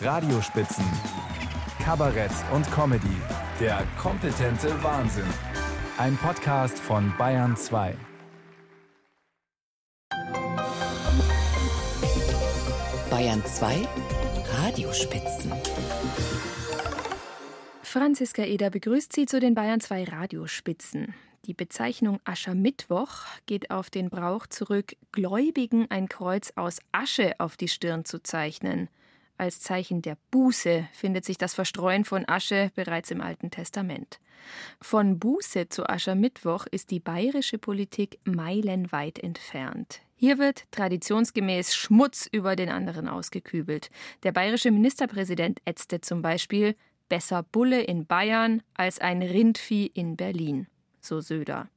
Radiospitzen. Kabarett und Comedy. Der kompetente Wahnsinn. Ein Podcast von Bayern 2. Bayern 2 Radiospitzen. Franziska Eder begrüßt Sie zu den Bayern 2 Radiospitzen. Die Bezeichnung Aschermittwoch geht auf den Brauch zurück, Gläubigen ein Kreuz aus Asche auf die Stirn zu zeichnen. Als Zeichen der Buße findet sich das Verstreuen von Asche bereits im Alten Testament. Von Buße zu Aschermittwoch ist die bayerische Politik meilenweit entfernt. Hier wird traditionsgemäß Schmutz über den anderen ausgekübelt. Der bayerische Ministerpräsident ätzte zum Beispiel besser Bulle in Bayern als ein Rindvieh in Berlin, so Söder.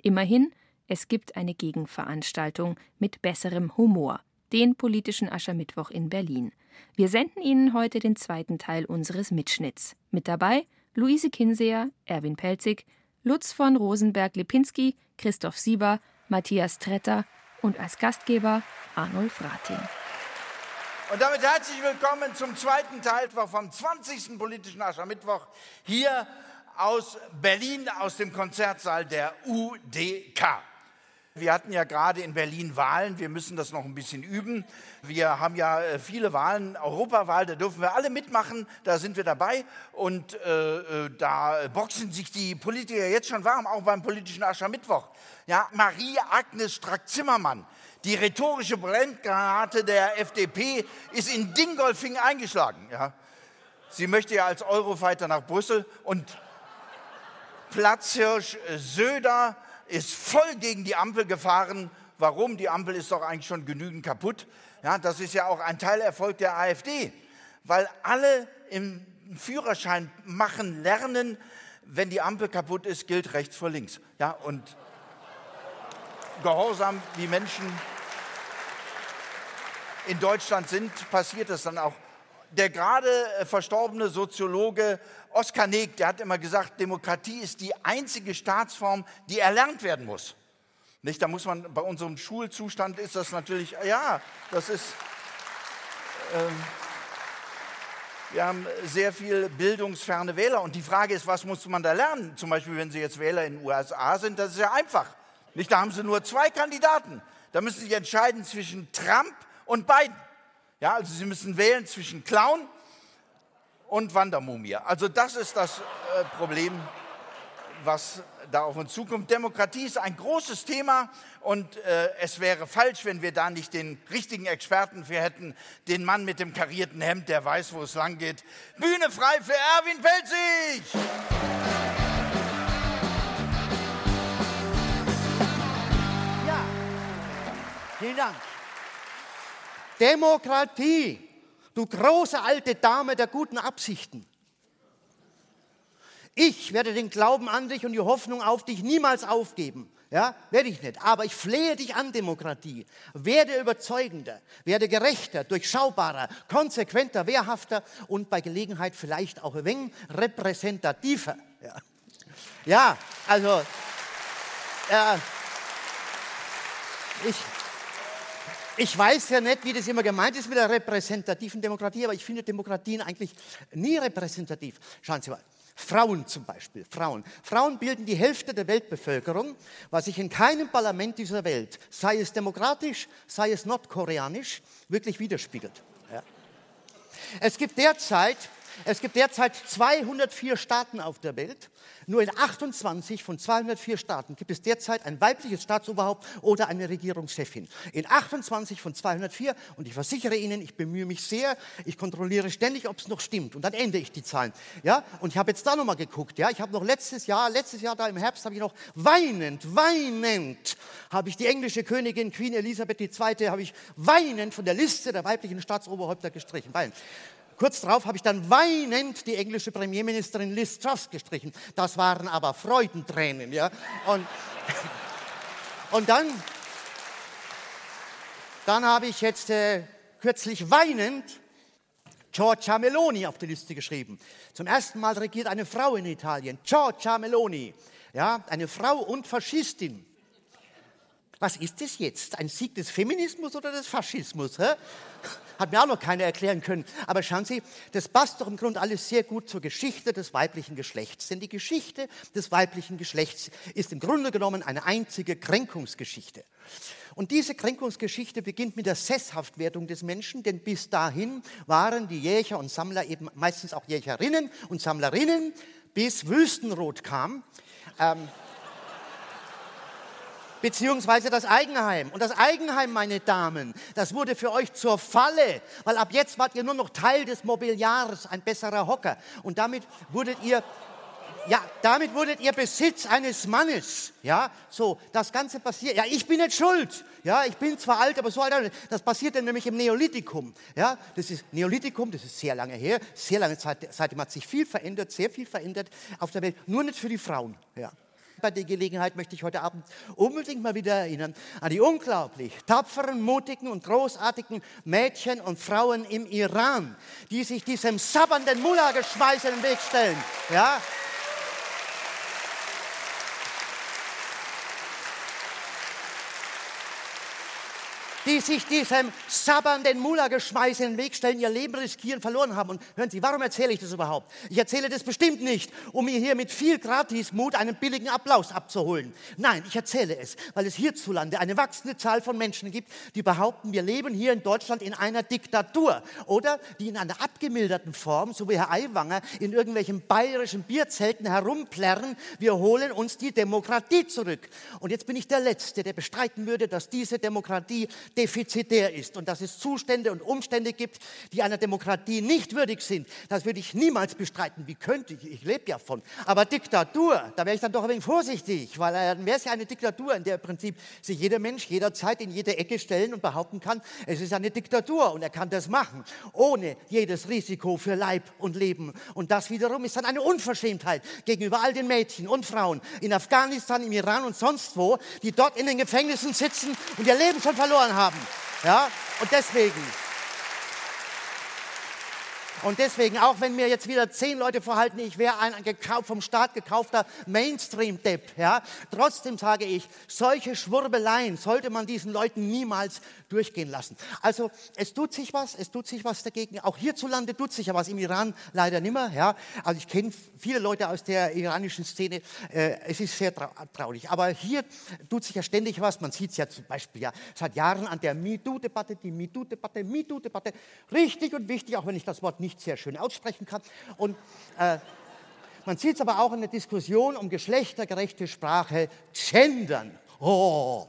Immerhin, es gibt eine Gegenveranstaltung mit besserem Humor den politischen Aschermittwoch in Berlin. Wir senden Ihnen heute den zweiten Teil unseres Mitschnitts. Mit dabei Luise Kinseer, Erwin Pelzig, Lutz von Rosenberg-Lipinski, Christoph Sieber, Matthias Tretter und als Gastgeber Arnulf Rating. Und damit herzlich willkommen zum zweiten Teil vom 20. politischen Aschermittwoch hier aus Berlin, aus dem Konzertsaal der UDK. Wir hatten ja gerade in Berlin Wahlen. Wir müssen das noch ein bisschen üben. Wir haben ja äh, viele Wahlen, Europawahl, da dürfen wir alle mitmachen. Da sind wir dabei. Und äh, äh da boxen sich die Politiker jetzt schon warm, auch beim politischen Aschermittwoch. Ja, Marie Agnes Strack-Zimmermann, die rhetorische Brenngranate der FDP, ist in Dingolfing eingeschlagen. Ja. Sie möchte ja als Eurofighter nach Brüssel und Platzhirsch Söder ist voll gegen die Ampel gefahren. Warum? Die Ampel ist doch eigentlich schon genügend kaputt. Ja, das ist ja auch ein Teilerfolg der AfD, weil alle im Führerschein machen lernen, wenn die Ampel kaputt ist, gilt rechts vor links. Ja, und gehorsam wie Menschen in Deutschland sind, passiert das dann auch. Der gerade äh, verstorbene Soziologe Oskar Neg, der hat immer gesagt, Demokratie ist die einzige Staatsform, die erlernt werden muss. Nicht, da muss man, bei unserem Schulzustand ist das natürlich, ja, das ist, ähm, wir haben sehr viel bildungsferne Wähler und die Frage ist, was muss man da lernen? Zum Beispiel, wenn Sie jetzt Wähler in den USA sind, das ist ja einfach. Nicht, da haben Sie nur zwei Kandidaten. Da müssen Sie entscheiden zwischen Trump und Biden. Ja, also Sie müssen wählen zwischen Clown und Wandermumie. Also das ist das äh, Problem, was da auf uns zukommt. Demokratie ist ein großes Thema und äh, es wäre falsch, wenn wir da nicht den richtigen Experten für hätten, den Mann mit dem karierten Hemd, der weiß, wo es lang geht. Bühne frei für Erwin Pelzig! Ja, vielen Dank. Demokratie du große alte Dame der guten Absichten. Ich werde den Glauben an dich und die Hoffnung auf dich niemals aufgeben. Ja, werde ich nicht. Aber ich flehe dich an, Demokratie. Werde überzeugender, werde gerechter, durchschaubarer, konsequenter, wehrhafter und bei Gelegenheit vielleicht auch ein wenig repräsentativer. Ja, ja also, äh, ich, ich weiß ja nicht, wie das immer gemeint ist mit der repräsentativen Demokratie, aber ich finde Demokratien eigentlich nie repräsentativ. Schauen Sie mal. Frauen zum Beispiel, Frauen. Frauen bilden die Hälfte der Weltbevölkerung, was sich in keinem Parlament dieser Welt, sei es demokratisch, sei es nordkoreanisch, wirklich widerspiegelt. Ja. Es gibt derzeit es gibt derzeit 204 Staaten auf der Welt. Nur in 28 von 204 Staaten gibt es derzeit ein weibliches Staatsoberhaupt oder eine Regierungschefin. In 28 von 204 und ich versichere Ihnen, ich bemühe mich sehr, ich kontrolliere ständig, ob es noch stimmt und dann ändere ich die Zahlen. Ja, und ich habe jetzt da nochmal geguckt. Ja, ich habe noch letztes Jahr, letztes Jahr da im Herbst habe ich noch weinend, weinend habe ich die englische Königin Queen Elisabeth II. habe ich weinend von der Liste der weiblichen Staatsoberhäupter gestrichen. Weinend. Kurz darauf habe ich dann weinend die englische Premierministerin Liz Truss gestrichen. Das waren aber Freudentränen, ja. Und, und dann, dann habe ich jetzt äh, kürzlich weinend Giorgia Meloni auf die Liste geschrieben. Zum ersten Mal regiert eine Frau in Italien, Giorgia Meloni. Ja, eine Frau und Faschistin. Was ist das jetzt? Ein Sieg des Feminismus oder des Faschismus? Hä? Hat mir auch noch keiner erklären können. Aber schauen Sie, das passt doch im Grunde alles sehr gut zur Geschichte des weiblichen Geschlechts. Denn die Geschichte des weiblichen Geschlechts ist im Grunde genommen eine einzige Kränkungsgeschichte. Und diese Kränkungsgeschichte beginnt mit der Sesshaftwerdung des Menschen, denn bis dahin waren die Jäger und Sammler eben meistens auch Jägerinnen und Sammlerinnen, bis Wüstenrot kam. Ähm, beziehungsweise das Eigenheim. Und das Eigenheim, meine Damen, das wurde für euch zur Falle, weil ab jetzt wart ihr nur noch Teil des Mobiliars, ein besserer Hocker. Und damit wurdet ihr ja, damit wurdet ihr Besitz eines Mannes. Ja, so, das Ganze passiert. Ja, ich bin nicht schuld. Ja, ich bin zwar alt, aber so alt. Das passierte nämlich im Neolithikum. Ja, das ist Neolithikum, das ist sehr lange her. Sehr lange Zeit, seitdem hat sich viel verändert, sehr viel verändert auf der Welt. Nur nicht für die Frauen. Ja. Bei der Gelegenheit möchte ich heute Abend unbedingt mal wieder erinnern an die unglaublich tapferen, mutigen und großartigen Mädchen und Frauen im Iran, die sich diesem sabbernden Mullah-Geschmeiß in den Weg stellen. Ja? Die sich diesem sabbernden Mullah-Geschmeiß in den Weg stellen, ihr Leben riskieren, verloren haben. Und hören Sie, warum erzähle ich das überhaupt? Ich erzähle das bestimmt nicht, um mir hier mit viel Gratismut einen billigen Applaus abzuholen. Nein, ich erzähle es, weil es hierzulande eine wachsende Zahl von Menschen gibt, die behaupten, wir leben hier in Deutschland in einer Diktatur oder die in einer abgemilderten Form, so wie Herr Aiwanger, in irgendwelchen bayerischen Bierzelten herumplärren, wir holen uns die Demokratie zurück. Und jetzt bin ich der Letzte, der bestreiten würde, dass diese Demokratie defizitär ist und dass es Zustände und Umstände gibt, die einer Demokratie nicht würdig sind. Das würde ich niemals bestreiten. Wie könnte ich? Ich lebe ja von. Aber Diktatur, da wäre ich dann doch ein wenig vorsichtig, weil dann wäre es ja eine Diktatur, in der im Prinzip sich jeder Mensch jederzeit in jede Ecke stellen und behaupten kann, es ist eine Diktatur und er kann das machen, ohne jedes Risiko für Leib und Leben. Und das wiederum ist dann eine Unverschämtheit gegenüber all den Mädchen und Frauen in Afghanistan, im Iran und sonst wo, die dort in den Gefängnissen sitzen und ihr Leben schon verloren haben haben. Ja? Und deswegen, und deswegen, auch wenn mir jetzt wieder zehn Leute verhalten, ich wäre ein vom Staat gekaufter Mainstream-Depp, ja, trotzdem sage ich, solche Schwurbeleien sollte man diesen Leuten niemals durchgehen lassen. Also es tut sich was, es tut sich was dagegen. Auch hierzulande tut sich ja was, im Iran leider nimmer. Ja. Also ich kenne viele Leute aus der iranischen Szene, äh, es ist sehr trau traurig. Aber hier tut sich ja ständig was. Man sieht es ja zum Beispiel ja seit Jahren an der MeToo-Debatte, die MeToo-Debatte, MeToo-Debatte. Richtig und wichtig, auch wenn ich das Wort nicht nicht sehr schön aussprechen kann. Und äh, man sieht es aber auch in der Diskussion um geschlechtergerechte Sprache, Gendern. Oh,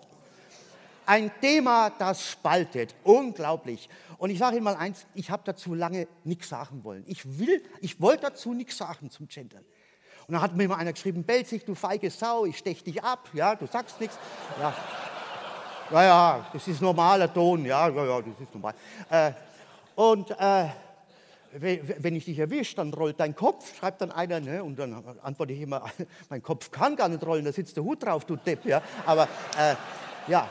ein Thema, das spaltet, unglaublich. Und ich sage Ihnen mal eins, ich habe dazu lange nichts sagen wollen. Ich will, ich wollte dazu nichts sagen zum Gendern. Und dann hat mir mal einer geschrieben, Belzig, du feige Sau, ich stech dich ab, ja, du sagst nichts. Ja. ja, ja, das ist normaler Ton, ja, ja, ja, das ist normal. Äh, und äh, wenn ich dich erwische, dann rollt dein Kopf, schreibt dann einer, ne? und dann antworte ich immer, mein Kopf kann gar nicht rollen, da sitzt der Hut drauf, du Depp. Ja? Aber äh, ja,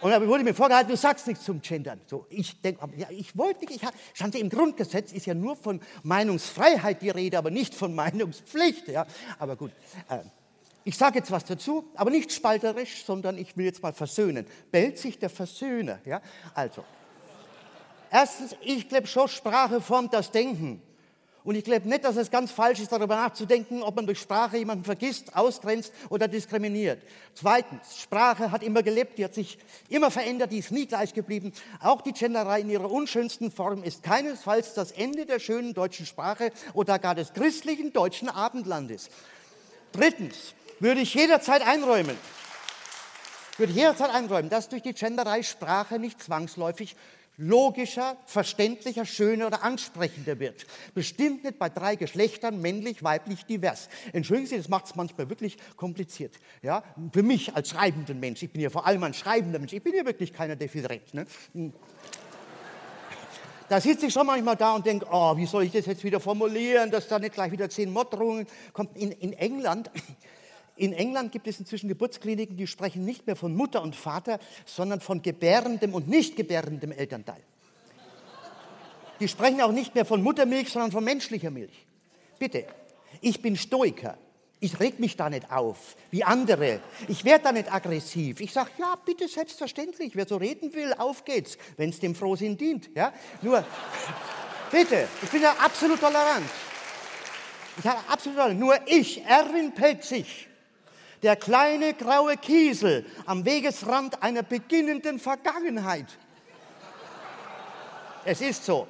und dann wurde mir vorgehalten, du sagst nichts zum Gendern. So, ich denke, ja, ich wollte nicht, ich, schauen Sie, im Grundgesetz ist ja nur von Meinungsfreiheit die Rede, aber nicht von Meinungspflicht. Ja? Aber gut, äh, ich sage jetzt was dazu, aber nicht spalterisch, sondern ich will jetzt mal versöhnen. Bellt sich der Versöhner. Ja? Also, Erstens, ich glaube schon, Sprache formt das Denken. Und ich glaube nicht, dass es ganz falsch ist, darüber nachzudenken, ob man durch Sprache jemanden vergisst, ausgrenzt oder diskriminiert. Zweitens, Sprache hat immer gelebt, die hat sich immer verändert, die ist nie gleich geblieben. Auch die Genderei in ihrer unschönsten Form ist keinesfalls das Ende der schönen deutschen Sprache oder gar des christlichen deutschen Abendlandes. Drittens, würde ich jederzeit einräumen, würde jederzeit einräumen, dass durch die Genderei Sprache nicht zwangsläufig logischer, verständlicher, schöner oder ansprechender wird. Bestimmt nicht bei drei Geschlechtern, männlich, weiblich, divers. Entschuldigen Sie, das macht es manchmal wirklich kompliziert. Ja? Für mich als schreibenden Mensch, ich bin ja vor allem ein schreibender Mensch, ich bin ja wirklich keiner, der viel redet. Ne? Da sitze ich schon manchmal da und denke, oh, wie soll ich das jetzt wieder formulieren, dass da nicht gleich wieder zehn Morddrohungen kommen. In, in England in England gibt es inzwischen Geburtskliniken, die sprechen nicht mehr von Mutter und Vater, sondern von gebärendem und nicht gebärendem Elternteil. Die sprechen auch nicht mehr von Muttermilch, sondern von menschlicher Milch. Bitte, ich bin Stoiker. Ich reg mich da nicht auf, wie andere. Ich werde da nicht aggressiv. Ich sage, ja, bitte, selbstverständlich. Wer so reden will, auf geht's, wenn es dem Frohsinn dient. Ja? Nur, bitte, ich bin ja absolut tolerant. Ich habe absolut tolerant. Nur ich, Erwin Pelzig, der kleine graue Kiesel am Wegesrand einer beginnenden Vergangenheit. Es ist so.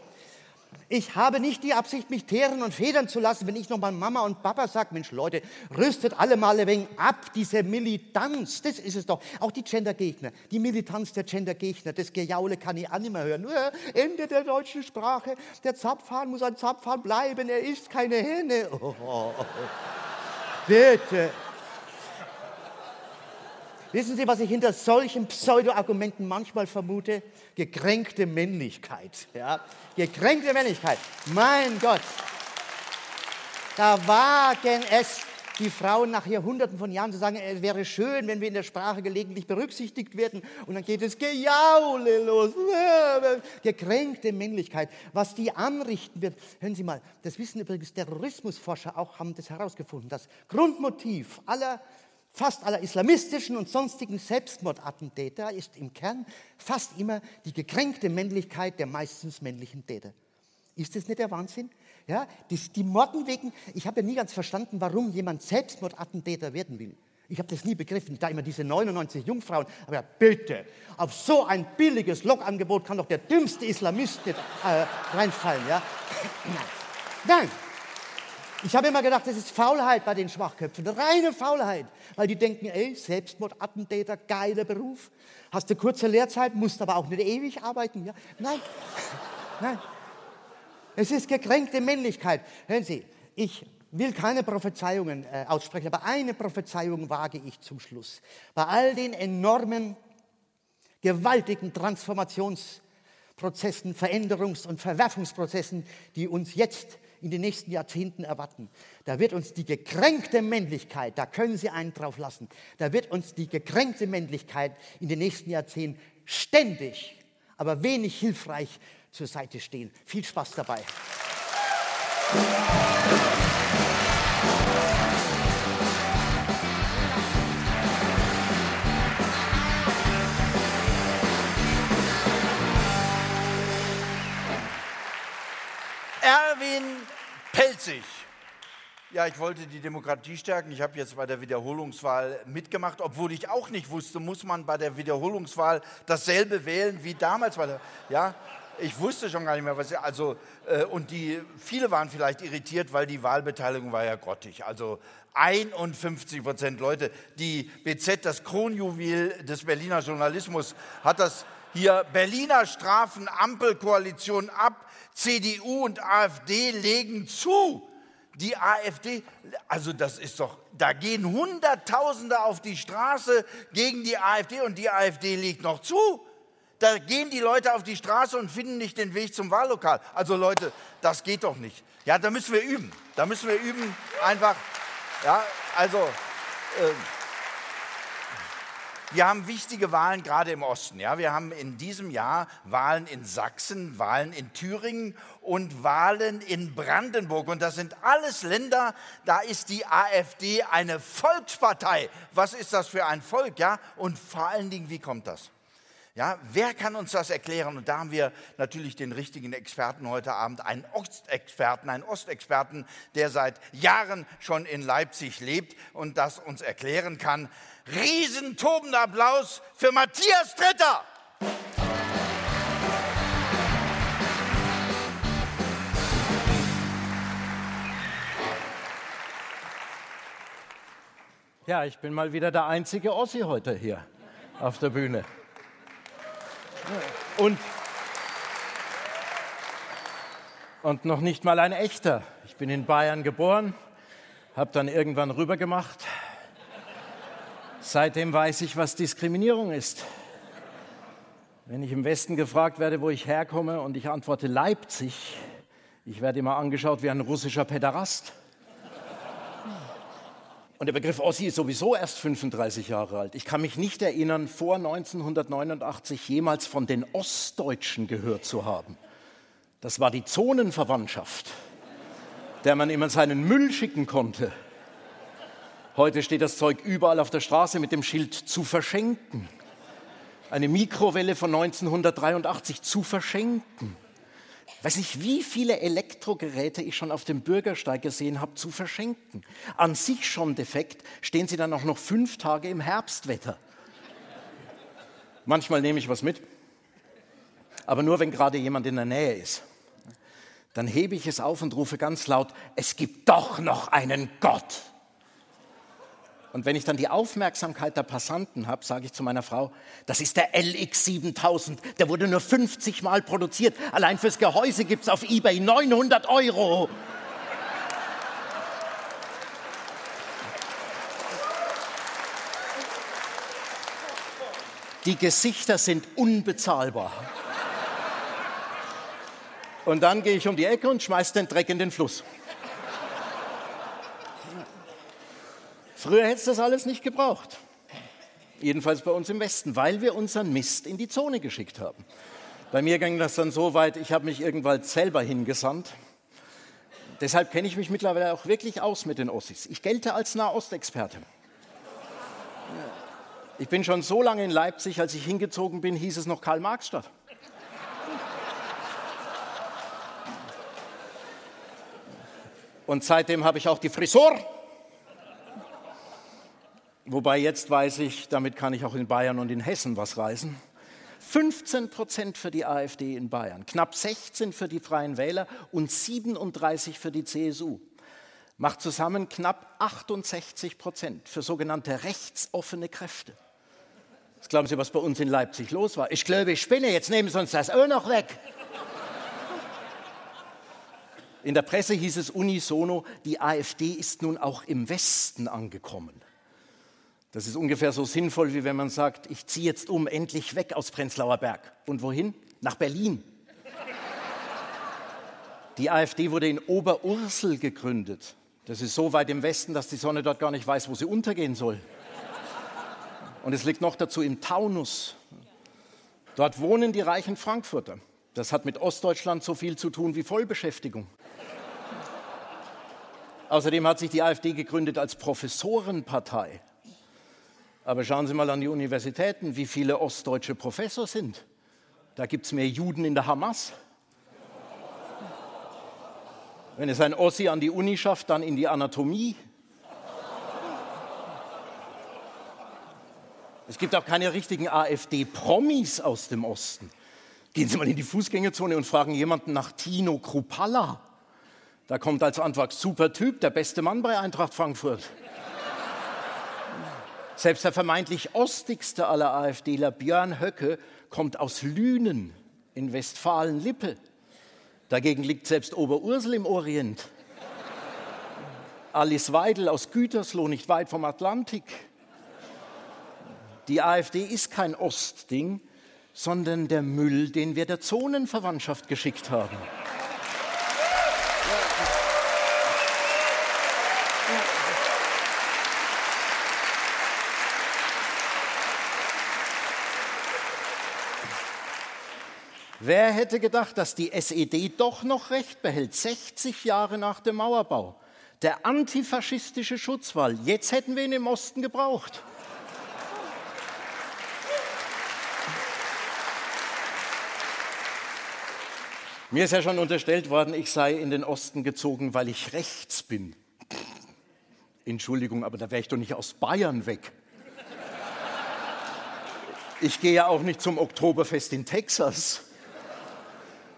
Ich habe nicht die Absicht, mich teeren und federn zu lassen, wenn ich nochmal Mama und Papa sage, Mensch Leute, rüstet alle mal ein wenig ab, diese Militanz, das ist es doch. Auch die Gendergegner, die Militanz der Gendergegner, das Gejaule kann ich auch nicht mehr hören. Nur Ende der deutschen Sprache, der Zapfhahn muss ein Zapfhahn bleiben, er ist keine Henne. Oh, oh, oh. Bitte. Wissen Sie, was ich hinter solchen Pseudo-Argumenten manchmal vermute? Gekränkte Männlichkeit. Ja? Gekränkte Männlichkeit. Mein Gott. Da wagen es die Frauen nach Jahrhunderten von Jahren zu sagen, es wäre schön, wenn wir in der Sprache gelegentlich berücksichtigt werden. Und dann geht es Gejaule los. Gekränkte Männlichkeit. Was die anrichten wird, hören Sie mal, das wissen übrigens Terrorismusforscher auch, haben das herausgefunden. Das Grundmotiv aller fast aller islamistischen und sonstigen Selbstmordattentäter ist im Kern fast immer die gekränkte Männlichkeit der meistens männlichen Täter. Ist das nicht der Wahnsinn? Ja, die, die morden wegen, ich habe ja nie ganz verstanden, warum jemand Selbstmordattentäter werden will. Ich habe das nie begriffen. Da immer diese 99 Jungfrauen. Aber bitte, auf so ein billiges Logangebot kann doch der dümmste Islamist nicht äh, reinfallen. Ja? Nein, ich habe immer gedacht, das ist Faulheit bei den Schwachköpfen, reine Faulheit, weil die denken, ey, Selbstmordattentäter, geiler Beruf, hast du kurze Lehrzeit, musst aber auch nicht ewig arbeiten. Ja? Nein, nein. Es ist gekränkte Männlichkeit. Hören Sie, ich will keine Prophezeiungen äh, aussprechen, aber eine Prophezeiung wage ich zum Schluss. Bei all den enormen, gewaltigen Transformationsprozessen, Veränderungs- und Verwerfungsprozessen, die uns jetzt in den nächsten Jahrzehnten erwarten. Da wird uns die gekränkte Männlichkeit, da können Sie einen drauf lassen, da wird uns die gekränkte Männlichkeit in den nächsten Jahrzehnten ständig, aber wenig hilfreich zur Seite stehen. Viel Spaß dabei. Erwin Pelzig. Ja, ich wollte die Demokratie stärken. Ich habe jetzt bei der Wiederholungswahl mitgemacht, obwohl ich auch nicht wusste, muss man bei der Wiederholungswahl dasselbe wählen wie damals. Bei ja, ich wusste schon gar nicht mehr, was. Also, äh, und die, viele waren vielleicht irritiert, weil die Wahlbeteiligung war ja grottig. Also 51 Prozent Leute. Die BZ, das Kronjuwel des Berliner Journalismus, hat das hier Berliner Strafen Ampelkoalition ab, CDU und AfD legen zu. Die AfD, also das ist doch, da gehen Hunderttausende auf die Straße gegen die AfD und die AfD legt noch zu. Da gehen die Leute auf die Straße und finden nicht den Weg zum Wahllokal. Also Leute, das geht doch nicht. Ja, da müssen wir üben. Da müssen wir üben, einfach. Ja, also. Äh, wir haben wichtige Wahlen gerade im Osten. Ja? Wir haben in diesem Jahr Wahlen in Sachsen, Wahlen in Thüringen und Wahlen in Brandenburg. Und das sind alles Länder, da ist die AfD eine Volkspartei. Was ist das für ein Volk? Ja? Und vor allen Dingen, wie kommt das? Ja, wer kann uns das erklären? Und da haben wir natürlich den richtigen Experten heute Abend, einen Ostexperten, einen Ostexperten, der seit Jahren schon in Leipzig lebt und das uns erklären kann. Riesentobender Applaus für Matthias Dritter. Ja, ich bin mal wieder der einzige Ossi heute hier auf der Bühne. Und, und noch nicht mal ein echter. Ich bin in Bayern geboren, habe dann irgendwann rübergemacht. Seitdem weiß ich, was Diskriminierung ist. Wenn ich im Westen gefragt werde, wo ich herkomme und ich antworte Leipzig, ich werde immer angeschaut wie ein russischer Päderast. Und der Begriff Ossi ist sowieso erst 35 Jahre alt. Ich kann mich nicht erinnern, vor 1989 jemals von den Ostdeutschen gehört zu haben. Das war die Zonenverwandtschaft, der man immer seinen Müll schicken konnte. Heute steht das Zeug überall auf der Straße mit dem Schild zu verschenken. Eine Mikrowelle von 1983 zu verschenken. Weiß nicht, wie viele Elektrogeräte ich schon auf dem Bürgersteig gesehen habe, zu verschenken. An sich schon defekt, stehen sie dann auch noch fünf Tage im Herbstwetter. Manchmal nehme ich was mit, aber nur wenn gerade jemand in der Nähe ist. Dann hebe ich es auf und rufe ganz laut, es gibt doch noch einen Gott. Und wenn ich dann die Aufmerksamkeit der Passanten habe, sage ich zu meiner Frau, das ist der LX 7000, der wurde nur 50 Mal produziert. Allein fürs Gehäuse gibt es auf eBay 900 Euro. Die Gesichter sind unbezahlbar. Und dann gehe ich um die Ecke und schmeiße den Dreck in den Fluss. Früher hätte es das alles nicht gebraucht. Jedenfalls bei uns im Westen, weil wir unseren Mist in die Zone geschickt haben. Bei mir ging das dann so weit, ich habe mich irgendwann selber hingesandt. Deshalb kenne ich mich mittlerweile auch wirklich aus mit den Ossis. Ich gelte als Nahostexperte. Ich bin schon so lange in Leipzig, als ich hingezogen bin, hieß es noch Karl-Marx-Stadt. Und seitdem habe ich auch die Frisur. Wobei jetzt weiß ich, damit kann ich auch in Bayern und in Hessen was reißen. 15 Prozent für die AfD in Bayern, knapp 16 für die Freien Wähler und 37 für die CSU macht zusammen knapp 68 Prozent für sogenannte rechtsoffene Kräfte. Was glauben Sie, was bei uns in Leipzig los war? Ich glaube, ich spinne, jetzt nehmen Sie uns das auch noch weg. In der Presse hieß es unisono, die AfD ist nun auch im Westen angekommen. Das ist ungefähr so sinnvoll, wie wenn man sagt, ich ziehe jetzt um, endlich weg aus Prenzlauer Berg. Und wohin? Nach Berlin. Die AfD wurde in Oberursel gegründet. Das ist so weit im Westen, dass die Sonne dort gar nicht weiß, wo sie untergehen soll. Und es liegt noch dazu im Taunus. Dort wohnen die reichen Frankfurter. Das hat mit Ostdeutschland so viel zu tun wie Vollbeschäftigung. Außerdem hat sich die AfD gegründet als Professorenpartei. Aber schauen Sie mal an die Universitäten, wie viele ostdeutsche Professor sind. Da gibt es mehr Juden in der Hamas. Wenn es ein Ossi an die Uni schafft, dann in die Anatomie. Es gibt auch keine richtigen AfD-Promis aus dem Osten. Gehen Sie mal in die Fußgängerzone und fragen jemanden nach Tino Krupalla. Da kommt als Antwort super Typ, der beste Mann bei Eintracht Frankfurt. Selbst der vermeintlich ostigste aller AfDler, Björn Höcke, kommt aus Lünen in Westfalen-Lippe. Dagegen liegt selbst Oberursel im Orient. Alice Weidel aus Gütersloh, nicht weit vom Atlantik. Die AfD ist kein Ostding, sondern der Müll, den wir der Zonenverwandtschaft geschickt haben. Wer hätte gedacht, dass die SED doch noch Recht behält, 60 Jahre nach dem Mauerbau? Der antifaschistische Schutzwall, jetzt hätten wir ihn im Osten gebraucht. Mir ist ja schon unterstellt worden, ich sei in den Osten gezogen, weil ich rechts bin. Entschuldigung, aber da wäre ich doch nicht aus Bayern weg. Ich gehe ja auch nicht zum Oktoberfest in Texas.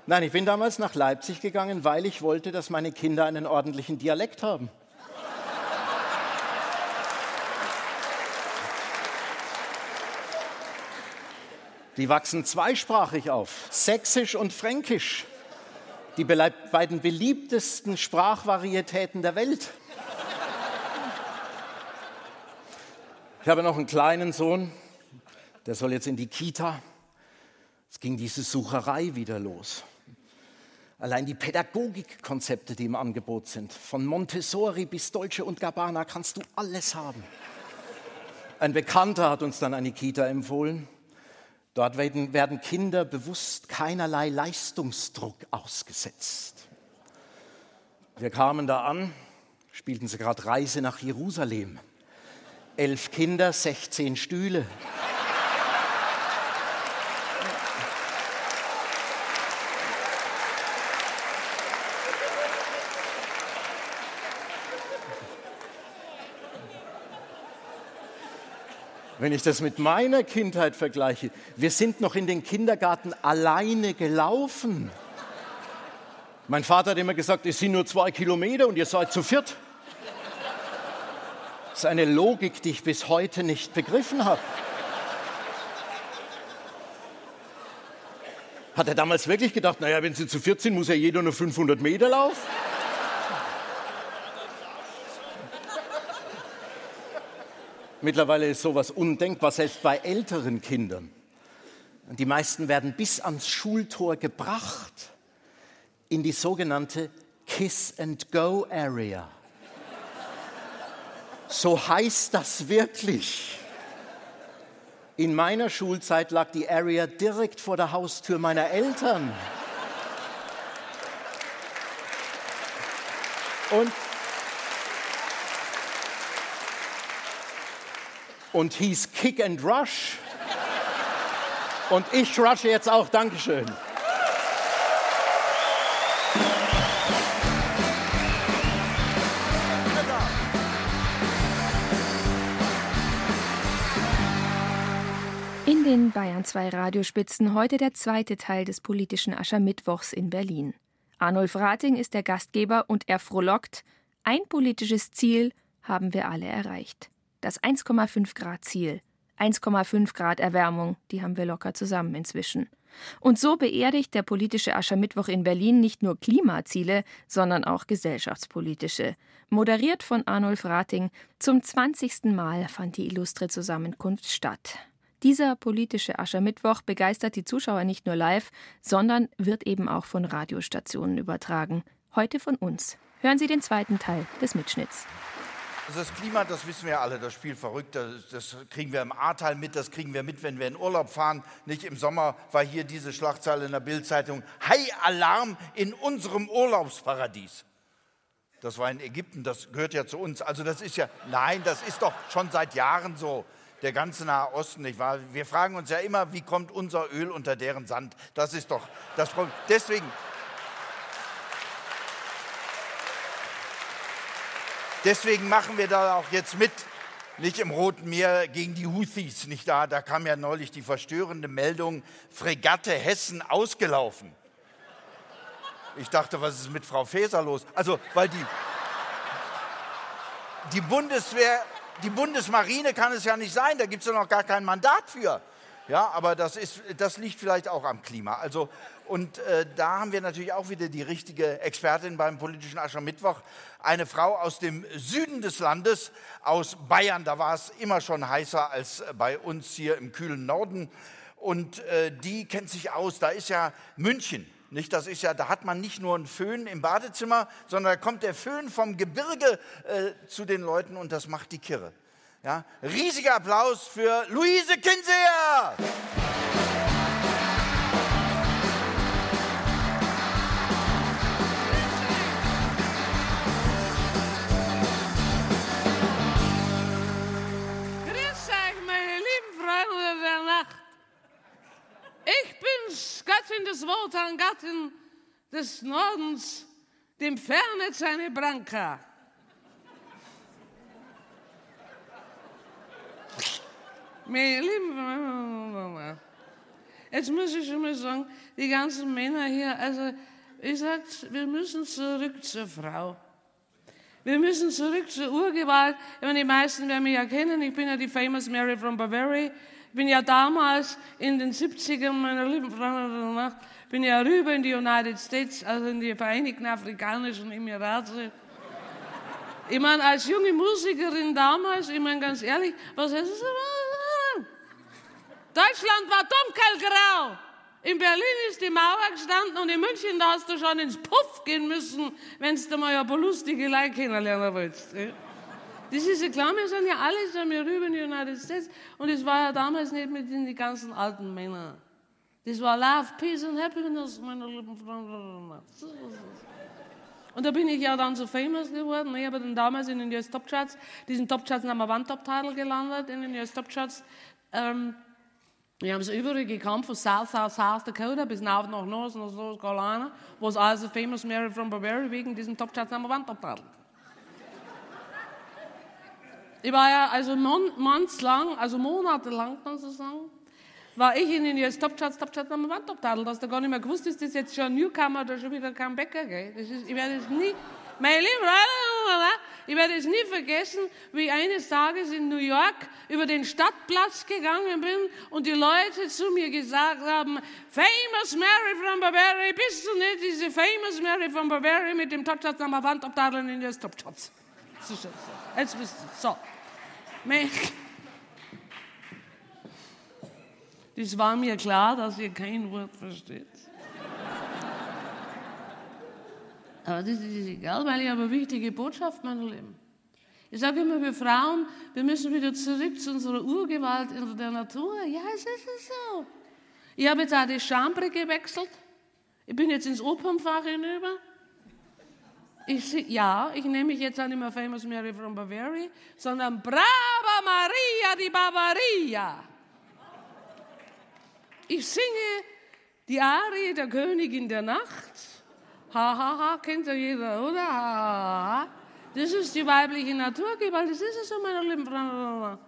Nein, ich bin damals nach Leipzig gegangen, weil ich wollte, dass meine Kinder einen ordentlichen Dialekt haben. Die wachsen zweisprachig auf, sächsisch und fränkisch. Die beiden beliebtesten Sprachvarietäten der Welt. Ich habe noch einen kleinen Sohn, der soll jetzt in die Kita. Es ging diese Sucherei wieder los. Allein die Pädagogikkonzepte, die im Angebot sind, von Montessori bis Dolce und Gabbana, kannst du alles haben. Ein Bekannter hat uns dann eine Kita empfohlen. Dort werden, werden Kinder bewusst keinerlei Leistungsdruck ausgesetzt. Wir kamen da an, spielten sie gerade Reise nach Jerusalem. Elf Kinder, 16 Stühle. Wenn ich das mit meiner Kindheit vergleiche, wir sind noch in den Kindergarten alleine gelaufen. Mein Vater hat immer gesagt, es sind nur zwei Kilometer und ihr seid zu viert. Das ist eine Logik, die ich bis heute nicht begriffen habe. Hat er damals wirklich gedacht, naja, wenn sie zu viert sind, muss ja jeder nur 500 Meter laufen? Mittlerweile ist sowas undenkbar, selbst bei älteren Kindern. Die meisten werden bis ans Schultor gebracht in die sogenannte Kiss and Go Area. So heißt das wirklich. In meiner Schulzeit lag die Area direkt vor der Haustür meiner Eltern. Und und hieß Kick and Rush. Und ich rushe jetzt auch. Dankeschön. In den Bayern 2 Radiospitzen heute der zweite Teil des politischen Aschermittwochs in Berlin. Arnulf Rating ist der Gastgeber und er frohlockt. Ein politisches Ziel haben wir alle erreicht das 1,5 Grad Ziel. 1,5 Grad Erwärmung, die haben wir locker zusammen inzwischen. Und so beerdigt der politische Aschermittwoch in Berlin nicht nur Klimaziele, sondern auch gesellschaftspolitische. Moderiert von Arnulf Rating, zum 20. Mal fand die illustre Zusammenkunft statt. Dieser politische Aschermittwoch begeistert die Zuschauer nicht nur live, sondern wird eben auch von Radiostationen übertragen. Heute von uns. Hören Sie den zweiten Teil des Mitschnitts. Also das Klima, das wissen wir alle, das spielt verrückt. Das, das kriegen wir im Ahrtal mit, das kriegen wir mit, wenn wir in Urlaub fahren. Nicht im Sommer war hier diese Schlagzeile in der Bildzeitung: High Alarm in unserem Urlaubsparadies. Das war in Ägypten, das gehört ja zu uns. Also das ist ja, nein, das ist doch schon seit Jahren so. Der ganze Nahe Osten, nicht wahr? Wir fragen uns ja immer, wie kommt unser Öl unter deren Sand? Das ist doch das Problem. Deswegen, Deswegen machen wir da auch jetzt mit, nicht im Roten Meer gegen die Houthis, nicht da. Da kam ja neulich die verstörende Meldung, Fregatte Hessen ausgelaufen. Ich dachte, was ist mit Frau Faeser los? Also, weil die, die Bundeswehr, die Bundesmarine kann es ja nicht sein, da gibt es ja noch gar kein Mandat für. Ja, aber das, ist, das liegt vielleicht auch am Klima. Also, und äh, da haben wir natürlich auch wieder die richtige Expertin beim politischen Aschermittwoch. Eine Frau aus dem Süden des Landes, aus Bayern. Da war es immer schon heißer als bei uns hier im kühlen Norden. Und äh, die kennt sich aus. Da ist ja München. Nicht, das ist ja, da hat man nicht nur einen Föhn im Badezimmer, sondern da kommt der Föhn vom Gebirge äh, zu den Leuten und das macht die Kirre. Ja? Riesiger Applaus für Luise Kinseer! Wotan, Gattin des Nordens, dem Ferne seine Branka. Jetzt muss ich mal sagen, die ganzen Männer hier, also ich sag, wir müssen zurück zur Frau. Wir müssen zurück zur Urgewalt. Ich meine, die meisten werden mich ja kennen. Ich bin ja die famous Mary from Bavaria. Ich bin ja damals in den 70ern, meiner lieben Nacht, bin ja rüber in die United States, also in die Vereinigten Afrikanischen Emirate. Ich meine, als junge Musikerin damals, ich meine, ganz ehrlich, was ist es? Deutschland war dunkelgrau. In Berlin ist die Mauer gestanden und in München, da hast du schon ins Puff gehen müssen, wenn du mal ein paar lustige Leute kennenlernen willst. Das ist ja klar, wir sind ja alle sind rüber in die United States und es war ja damals nicht mit den ganzen alten Männern. Das war Love, Peace and Happiness, meine lieben Freunde. Und da bin ich ja dann so famous geworden. Ich habe dann damals in den US Top Charts, diesen Top Charts Number One Top Title gelandet in den US Top Charts. Ähm, wir haben so überall gekämpft, von South, South, South Dakota bis nach, nach North, North Carolina, wo es also famous Mary from Barbary wegen diesem Top Charts Number One Top Title. Ich war ja also monthslang, also monatelang, kannst du sagen, war ich in den US Top Charts, Top Charts Number One Top Title, dass du gar nicht mehr gewusst ist, das jetzt schon Newcomer oder schon wieder kein Bäcker, gell? Das ist, ich werde es nie, mein Lieben, ich werde es nie vergessen, wie ich eines Tages in New York über den Stadtplatz gegangen bin und die Leute zu mir gesagt haben, Famous Mary from Barbary, bist du nicht diese Famous Mary from Barbary mit dem Top Charts Number One Top Title in den US Top Charts? Jetzt bist du, so. Das war mir klar, dass ihr kein Wort versteht. Aber das ist egal, weil ich habe eine wichtige Botschaft, mein Leben. Ich sage immer, wir Frauen, wir müssen wieder zurück zu unserer Urgewalt in der Natur. Ja, es ist so. Ich habe jetzt auch die Chambre gewechselt. Ich bin jetzt ins Opernfach hinüber. Ich, ja, ich nehme mich jetzt auch nicht mehr Famous Mary from Bavaria, sondern Brava Maria di Bavaria. Ich singe die Arie der Königin der Nacht. Ha, ha, ha, kennt ja jeder, oder? Ha, ha, ha. Das ist die weibliche Naturgewalt, das ist es so, meine lieben Freunde.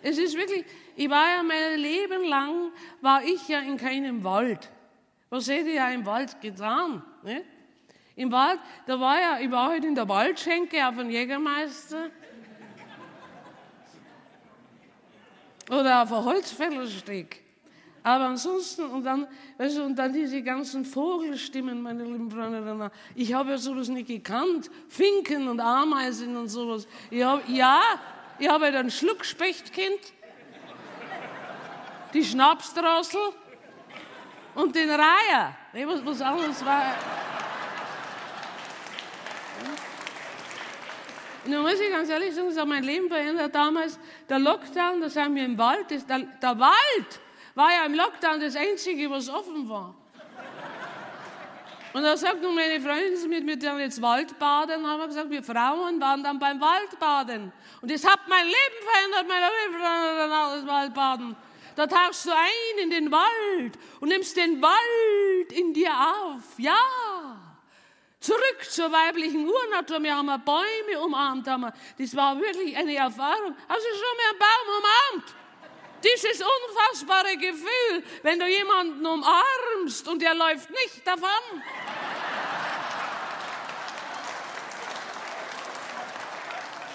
Es ist wirklich, ich war ja mein Leben lang, war ich ja in keinem Wald. Was hätte ich ja im Wald getan? Ne? Im Wald, da war ja, ich war halt in der Waldschenke auf dem Jägermeister. Oder auf einem Holzfällersteg. Aber ansonsten, und dann, weißt du, und dann diese ganzen Vogelstimmen, meine lieben Freunde, ich habe ja sowas nicht gekannt. Finken und Ameisen und sowas. Ich hab, ja, ich habe ein Schluckspechtkind, die Schnapsdrossel und den Reiher. Was, was anderes war. Nun muss ich ganz ehrlich sagen, das hat mein Leben verändert damals. Der Lockdown, das haben wir im Wald, das, der, der Wald war ja im Lockdown das Einzige, was offen war. Und da sagt nun meine Freundin zu mir, wir dann jetzt Waldbaden, haben wir gesagt, wir Frauen waren dann beim Waldbaden. Und das hat mein Leben verändert, mein Leben das Waldbaden. Da tauchst du ein in den Wald und nimmst den Wald in dir auf. Ja. Zurück zur weiblichen Urnatur. Wir haben Bäume umarmt. Das war wirklich eine Erfahrung. Hast du schon mal einen Baum umarmt? Dieses unfassbare Gefühl, wenn du jemanden umarmst und er läuft nicht davon.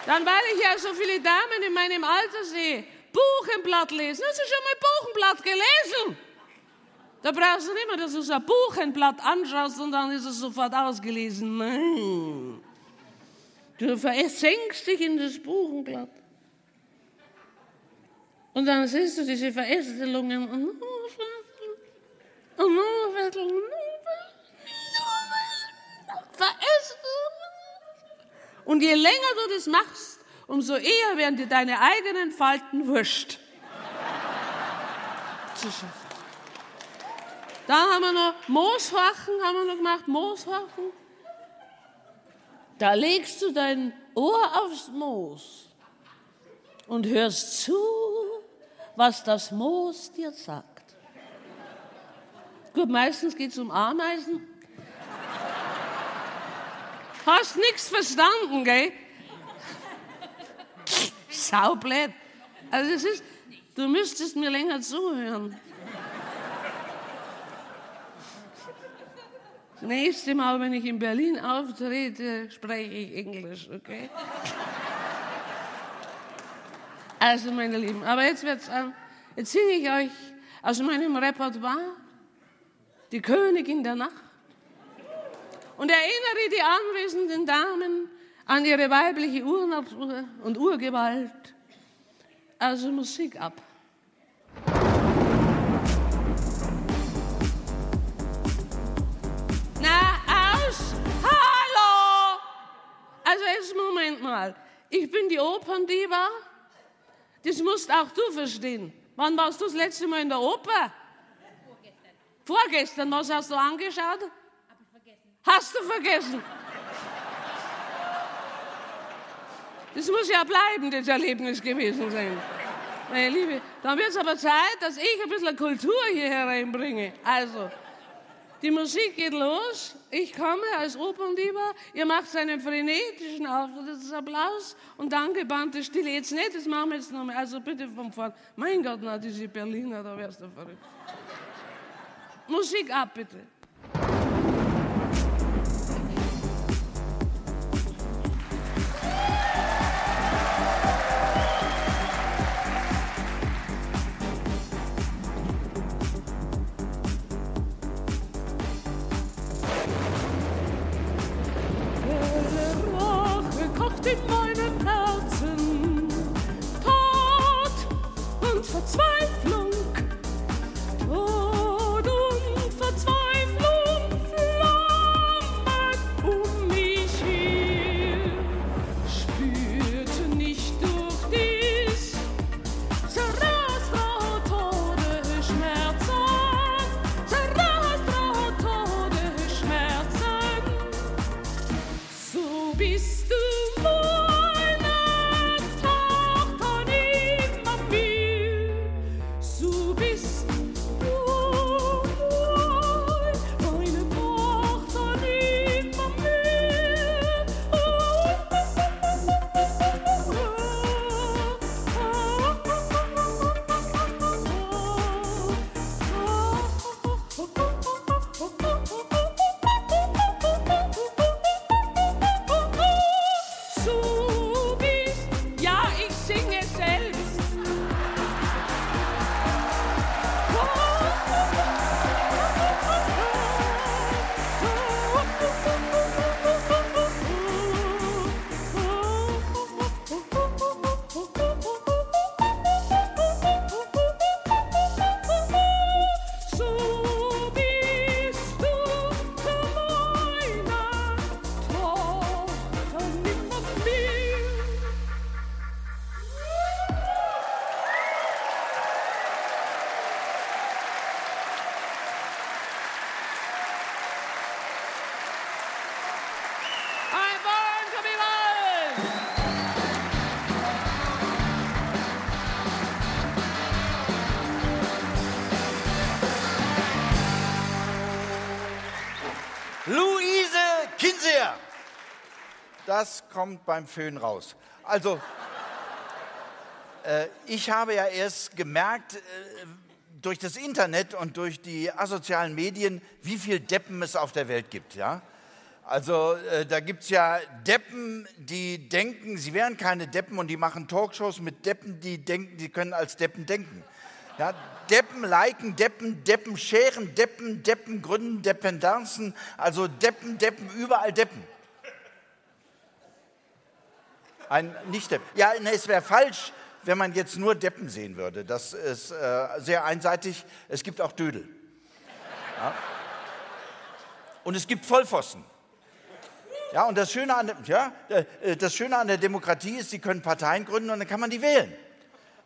Dann, weil ich ja so viele Damen in meinem Alter sehe, Buchenblatt lesen. Hast du schon mal Buchenblatt gelesen? Da brauchst du nicht mehr, dass du so ein Buchenblatt anschaust und dann ist es sofort ausgelesen. Nein. Du versenkst dich in das Buchenblatt. Und dann siehst du diese Verästelungen. Und je länger du das machst, umso eher werden dir deine eigenen Falten wurscht. Dann haben wir noch Mooshachen, haben wir noch gemacht, Mooshachen. Da legst du dein Ohr aufs Moos und hörst zu, was das Moos dir sagt. Gut, meistens geht es um Ameisen. Hast nichts verstanden, gell? Saublöd. Also es ist, du müsstest mir länger zuhören. Das nächste Mal, wenn ich in Berlin auftrete, spreche ich Englisch, okay? Also, meine Lieben, aber jetzt wird's an. Jetzt singe ich euch aus meinem Repertoire die Königin der Nacht und erinnere die anwesenden Damen an ihre weibliche Urnatur und Urgewalt. Also Musik ab. Na, aus! Hallo! Also jetzt Moment mal. Ich bin die Operndiva das musst auch du verstehen. Wann warst du das letzte Mal in der Oper? Vorgestern. Vorgestern, was hast du angeschaut? Hab ich vergessen. Hast du vergessen? Das muss ja bleiben, das Erlebnis gewesen sein. Meine Liebe, dann wird es aber Zeit, dass ich ein bisschen Kultur hier hereinbringe. Also, die Musik geht los. Ich komme als Operndiva. Ihr macht einen frenetischen Applaus und dann gebannte Stille. Jetzt nicht, das machen wir jetzt nochmal. Also bitte von vorn. Mein Gott, na, diese Berliner, da wärst du verrückt. Musik ab, bitte. In meinem Herzen Tod und Verzweiflung. Kommt beim Föhn raus. Also, äh, ich habe ja erst gemerkt, äh, durch das Internet und durch die asozialen Medien, wie viel Deppen es auf der Welt gibt. Ja? Also äh, da gibt es ja Deppen, die denken, sie wären keine Deppen und die machen Talkshows mit Deppen, die denken, sie können als Deppen denken. Ja, Deppen liken, Deppen, Deppen scheren, Deppen, Deppen gründen, Dependancen, also Deppen, Deppen, überall Deppen. Ein Nicht-Depp. Ja, nee, es wäre falsch, wenn man jetzt nur Deppen sehen würde. Das ist äh, sehr einseitig. Es gibt auch Dödel. Ja. Und es gibt Vollpfosten. Ja, und das Schöne, an, ja, äh, das Schöne an der Demokratie ist, Sie können Parteien gründen und dann kann man die wählen.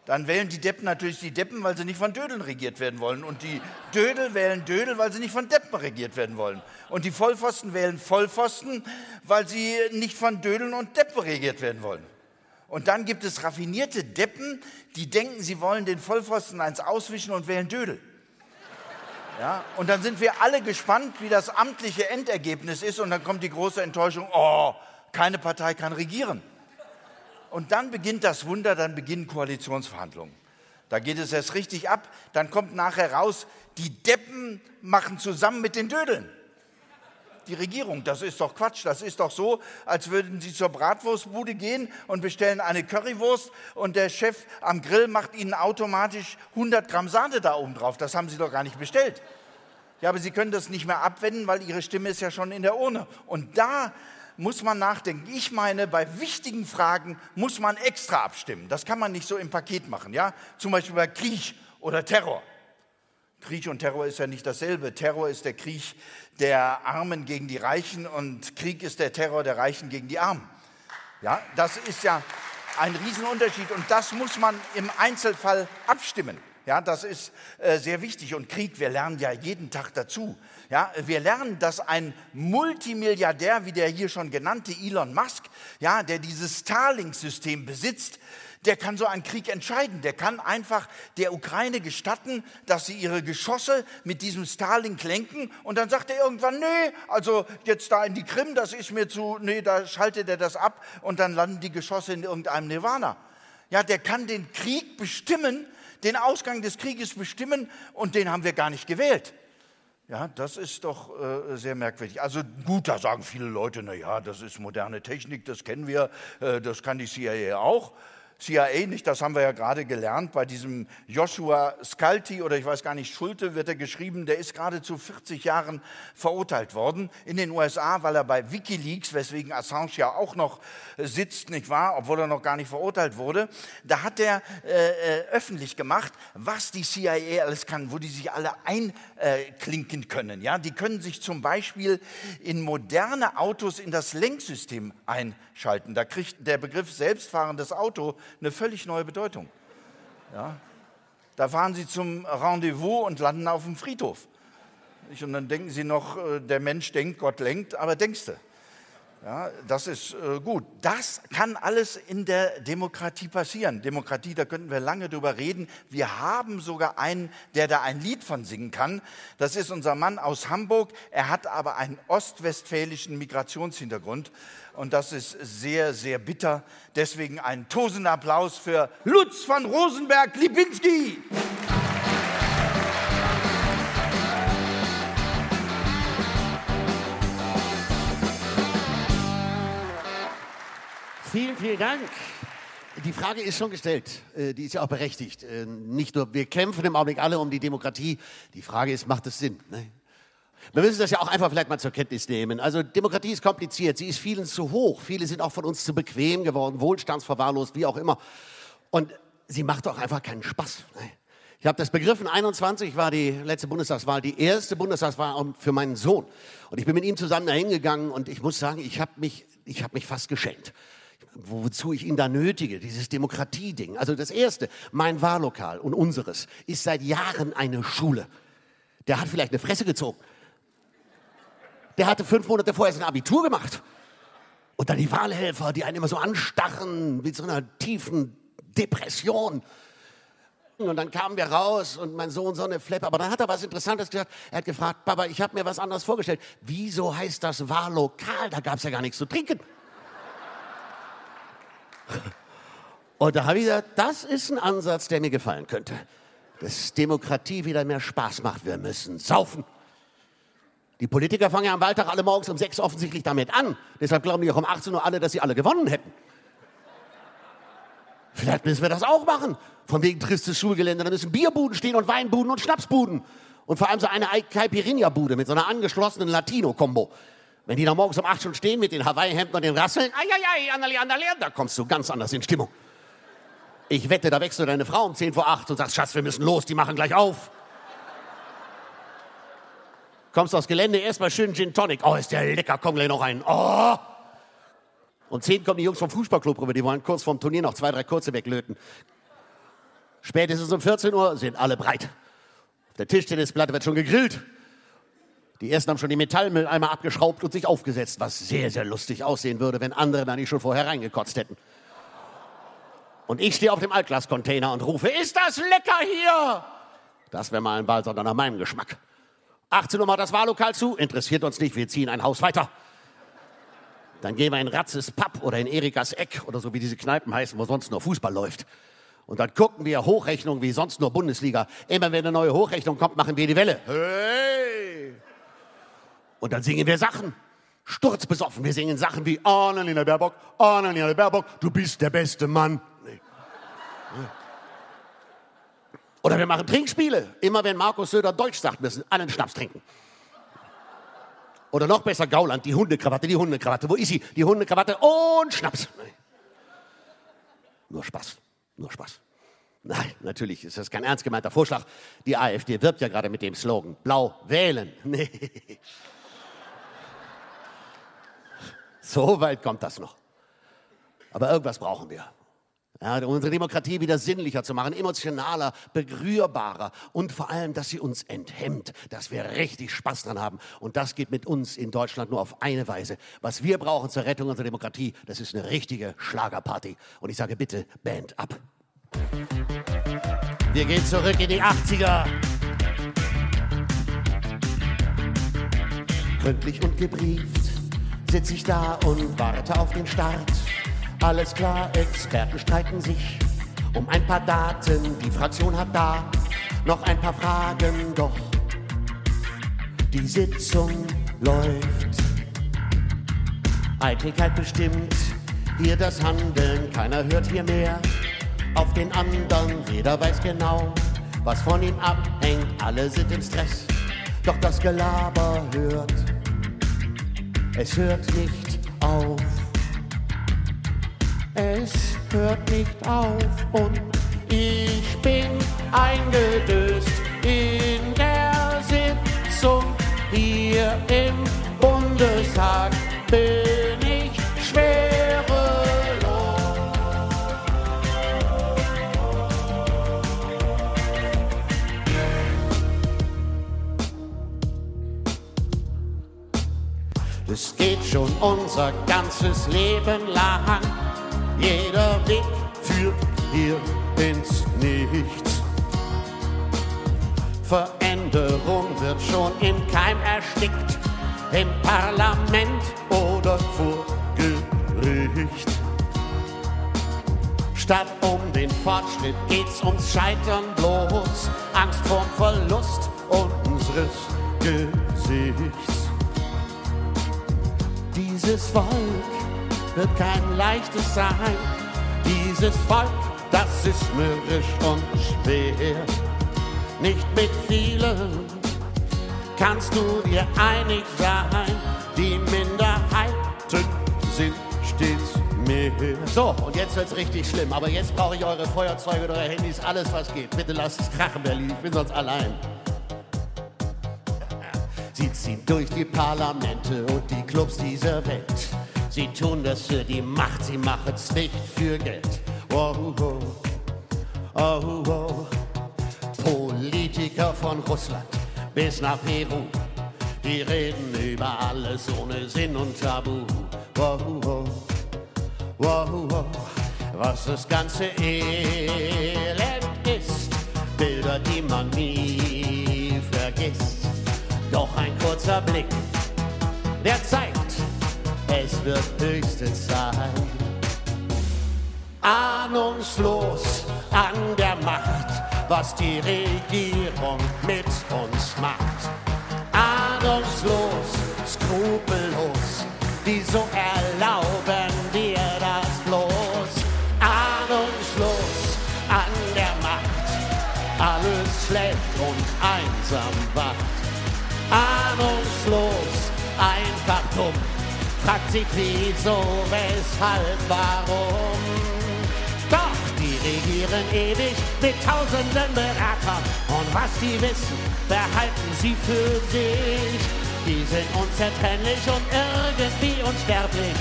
Dann wählen die Deppen natürlich die Deppen, weil sie nicht von Dödeln regiert werden wollen. Und die Dödel wählen Dödel, weil sie nicht von Deppen regiert werden wollen. Und die Vollpfosten wählen Vollpfosten, weil sie nicht von Dödeln und Deppen regiert werden wollen. Und dann gibt es raffinierte Deppen, die denken, sie wollen den Vollpfosten eins auswischen und wählen Dödel. Ja, und dann sind wir alle gespannt, wie das amtliche Endergebnis ist. Und dann kommt die große Enttäuschung, oh, keine Partei kann regieren. Und dann beginnt das Wunder, dann beginnen Koalitionsverhandlungen. Da geht es erst richtig ab. Dann kommt nachher raus, die Deppen machen zusammen mit den Dödeln. Die Regierung, das ist doch Quatsch. Das ist doch so, als würden Sie zur Bratwurstbude gehen und bestellen eine Currywurst und der Chef am Grill macht Ihnen automatisch 100 Gramm Sahne da oben drauf. Das haben Sie doch gar nicht bestellt. Ja, aber Sie können das nicht mehr abwenden, weil Ihre Stimme ist ja schon in der Urne. Und da muss man nachdenken. Ich meine, bei wichtigen Fragen muss man extra abstimmen. Das kann man nicht so im Paket machen. Ja? Zum Beispiel bei Krieg oder Terror. Krieg und Terror ist ja nicht dasselbe. Terror ist der Krieg der Armen gegen die Reichen und Krieg ist der Terror der Reichen gegen die Armen. Ja, das ist ja ein Riesenunterschied und das muss man im Einzelfall abstimmen. Ja, das ist äh, sehr wichtig. Und Krieg, wir lernen ja jeden Tag dazu. Ja, wir lernen, dass ein Multimilliardär, wie der hier schon genannte Elon Musk, ja, der dieses Starlink-System besitzt, der kann so einen Krieg entscheiden. Der kann einfach der Ukraine gestatten, dass sie ihre Geschosse mit diesem Starlink lenken und dann sagt er irgendwann, nee, also jetzt da in die Krim, das ist mir zu, nee, da schaltet er das ab und dann landen die Geschosse in irgendeinem Nirvana. Ja, der kann den Krieg bestimmen, den Ausgang des Krieges bestimmen und den haben wir gar nicht gewählt. Ja, das ist doch äh, sehr merkwürdig. Also gut, da sagen viele Leute, na ja, das ist moderne Technik, das kennen wir, äh, das kann die CIA auch. CIA nicht, das haben wir ja gerade gelernt, bei diesem Joshua Scalti oder ich weiß gar nicht, Schulte wird er geschrieben, der ist gerade zu 40 Jahren verurteilt worden in den USA, weil er bei Wikileaks, weswegen Assange ja auch noch sitzt, nicht wahr, obwohl er noch gar nicht verurteilt wurde, da hat er äh, äh öffentlich gemacht, was die CIA alles kann, wo die sich alle einklinken können. Ja? Die können sich zum Beispiel in moderne Autos in das Lenksystem einschalten. Da kriegt der Begriff selbstfahrendes Auto eine völlig neue Bedeutung. Ja? Da fahren sie zum Rendezvous und landen auf dem Friedhof. Und dann denken sie noch, äh, der Mensch denkt, Gott lenkt, aber denkst du. Ja, das ist äh, gut. Das kann alles in der Demokratie passieren. Demokratie, da könnten wir lange drüber reden. Wir haben sogar einen, der da ein Lied von singen kann. Das ist unser Mann aus Hamburg. Er hat aber einen ostwestfälischen Migrationshintergrund. Und das ist sehr, sehr bitter. Deswegen einen tosenden Applaus für Lutz von Rosenberg-Lipinski. Vielen, vielen Dank. Die Frage ist schon gestellt, äh, die ist ja auch berechtigt. Äh, nicht nur, wir kämpfen im Augenblick alle um die Demokratie. Die Frage ist, macht es Sinn? Ne? Wir müssen das ja auch einfach vielleicht mal zur Kenntnis nehmen. Also Demokratie ist kompliziert, sie ist vielen zu hoch. Viele sind auch von uns zu bequem geworden, wohlstandsverwahrlost, wie auch immer. Und sie macht auch einfach keinen Spaß. Ne? Ich habe das begriffen, 21 war die letzte Bundestagswahl, die erste Bundestagswahl für meinen Sohn. Und ich bin mit ihm zusammen dahin gegangen und ich muss sagen, ich habe mich, hab mich fast geschämt wozu ich ihn da nötige, dieses Demokratieding. Also das Erste, mein Wahllokal und unseres ist seit Jahren eine Schule. Der hat vielleicht eine Fresse gezogen. Der hatte fünf Monate vorher sein Abitur gemacht. Und dann die Wahlhelfer, die einen immer so anstarren mit so einer tiefen Depression. Und dann kamen wir raus und mein Sohn so eine Fleppe. Aber dann hat er was Interessantes gesagt. Er hat gefragt, Papa, ich habe mir was anderes vorgestellt. Wieso heißt das Wahllokal? Da gab es ja gar nichts zu trinken. Und da habe ich gesagt, das ist ein Ansatz, der mir gefallen könnte. Dass Demokratie wieder mehr Spaß macht. Wir müssen saufen. Die Politiker fangen ja am Wahltag alle morgens um sechs offensichtlich damit an. Deshalb glauben die auch um 18 Uhr alle, dass sie alle gewonnen hätten. Vielleicht müssen wir das auch machen. Von wegen tristes Schulgelände. Da müssen Bierbuden stehen und Weinbuden und Schnapsbuden. Und vor allem so eine Caipirinha-Bude mit so einer angeschlossenen Latino-Kombo. Wenn die da morgens um 8 schon stehen mit den Hawaii-Hemden und den Rasseln, ai, andali, andali, da kommst du ganz anders in Stimmung. Ich wette, da wächst du deine Frau um 10 vor 8 und sagst, Schatz, wir müssen los, die machen gleich auf. Kommst aufs Gelände, erstmal schön Gin Tonic. Oh, ist der lecker, komm gleich noch rein. Oh! Um 10 kommen die Jungs vom Fußballclub rüber, die wollen kurz vorm Turnier noch zwei, drei kurze weglöten. Spätestens um 14 Uhr sind alle breit. Auf der Tischtennisplatte wird schon gegrillt. Die ersten haben schon die Metallmülleimer abgeschraubt und sich aufgesetzt, was sehr, sehr lustig aussehen würde, wenn andere da nicht schon vorher reingekotzt hätten. Und ich stehe auf dem Altglascontainer und rufe, ist das lecker hier? Das wäre mal ein Ball, sondern nach meinem Geschmack. 18 Uhr macht das Wahllokal zu, interessiert uns nicht, wir ziehen ein Haus weiter. Dann gehen wir in Ratzes Pub oder in Erikas Eck oder so wie diese Kneipen heißen, wo sonst nur Fußball läuft. Und dann gucken wir Hochrechnung wie sonst nur Bundesliga. Immer wenn eine neue Hochrechnung kommt, machen wir die Welle. Hey! Und dann singen wir Sachen. Sturzbesoffen. Wir singen Sachen wie Annalena Baerbock, Annalena Baerbock, du bist der beste Mann. Nee. Oder wir machen Trinkspiele. Immer wenn Markus Söder Deutsch sagt, müssen alle einen Schnaps trinken. Oder noch besser Gauland, die Hundekrawatte, die Hundekrawatte. Wo ist sie? Die Hundekrawatte und Schnaps. Nee. Nur Spaß, nur Spaß. Nein, natürlich ist das kein ernst gemeinter Vorschlag. Die AfD wirbt ja gerade mit dem Slogan Blau wählen. Nee. So weit kommt das noch. Aber irgendwas brauchen wir. Ja, unsere Demokratie wieder sinnlicher zu machen, emotionaler, berührbarer und vor allem, dass sie uns enthemmt, dass wir richtig Spaß dran haben. Und das geht mit uns in Deutschland nur auf eine Weise. Was wir brauchen zur Rettung unserer Demokratie, das ist eine richtige Schlagerparty. Und ich sage bitte, Band ab. Wir gehen zurück in die 80er. Gründlich und gebrieft sitze ich da und warte auf den Start. Alles klar, Experten streiten sich um ein paar Daten. Die Fraktion hat da noch ein paar Fragen, doch die Sitzung läuft. Eitelkeit bestimmt hier das Handeln, keiner hört hier mehr auf den anderen, jeder weiß genau, was von ihm abhängt, alle sind im Stress, doch das Gelaber hört, es hört nicht auf. Es hört nicht auf und ich bin eingedöst in der Sitzung hier im Bundestag. Bin ich schon unser ganzes Leben lang jeder Weg führt hier ins Nichts. Veränderung wird schon im Keim erstickt, im Parlament oder vor Gericht. Statt um den Fortschritt geht's ums Scheitern bloß, Angst vorm Verlust unseres Gesichts. Dieses Volk wird kein leichtes sein. Dieses Volk, das ist mürrisch und schwer. Nicht mit vielen kannst du dir einig sein. Die Minderheiten sind stets mehr. So, und jetzt wird's richtig schlimm. Aber jetzt brauche ich eure Feuerzeuge eure Handys, alles was geht. Bitte lasst es krachen, Berlin. Ich bin sonst allein. Sie ziehen durch die Parlamente und die Clubs dieser Welt. Sie tun das für die Macht, sie machen's nicht für Geld. Oh, oh, oh, oh. Politiker von Russland bis nach Peru, die reden über alles ohne Sinn und Tabu. Oh, oh, oh, oh. Was das ganze Elend ist, Bilder, die man nie. Doch ein kurzer Blick, der zeigt, es wird höchste Zeit. Ahnungslos an der Macht, was die Regierung mit uns macht. Ahnungslos, skrupellos, wieso erlauben wir das bloß? Ahnungslos an der Macht, alles schläft und einsam wacht. Ahnungslos, einfach dumm fragt sich wieso, weshalb, warum. Doch die regieren ewig mit tausenden Beratern und was sie wissen, behalten sie für sich. Die sind unzertrennlich und irgendwie unsterblich.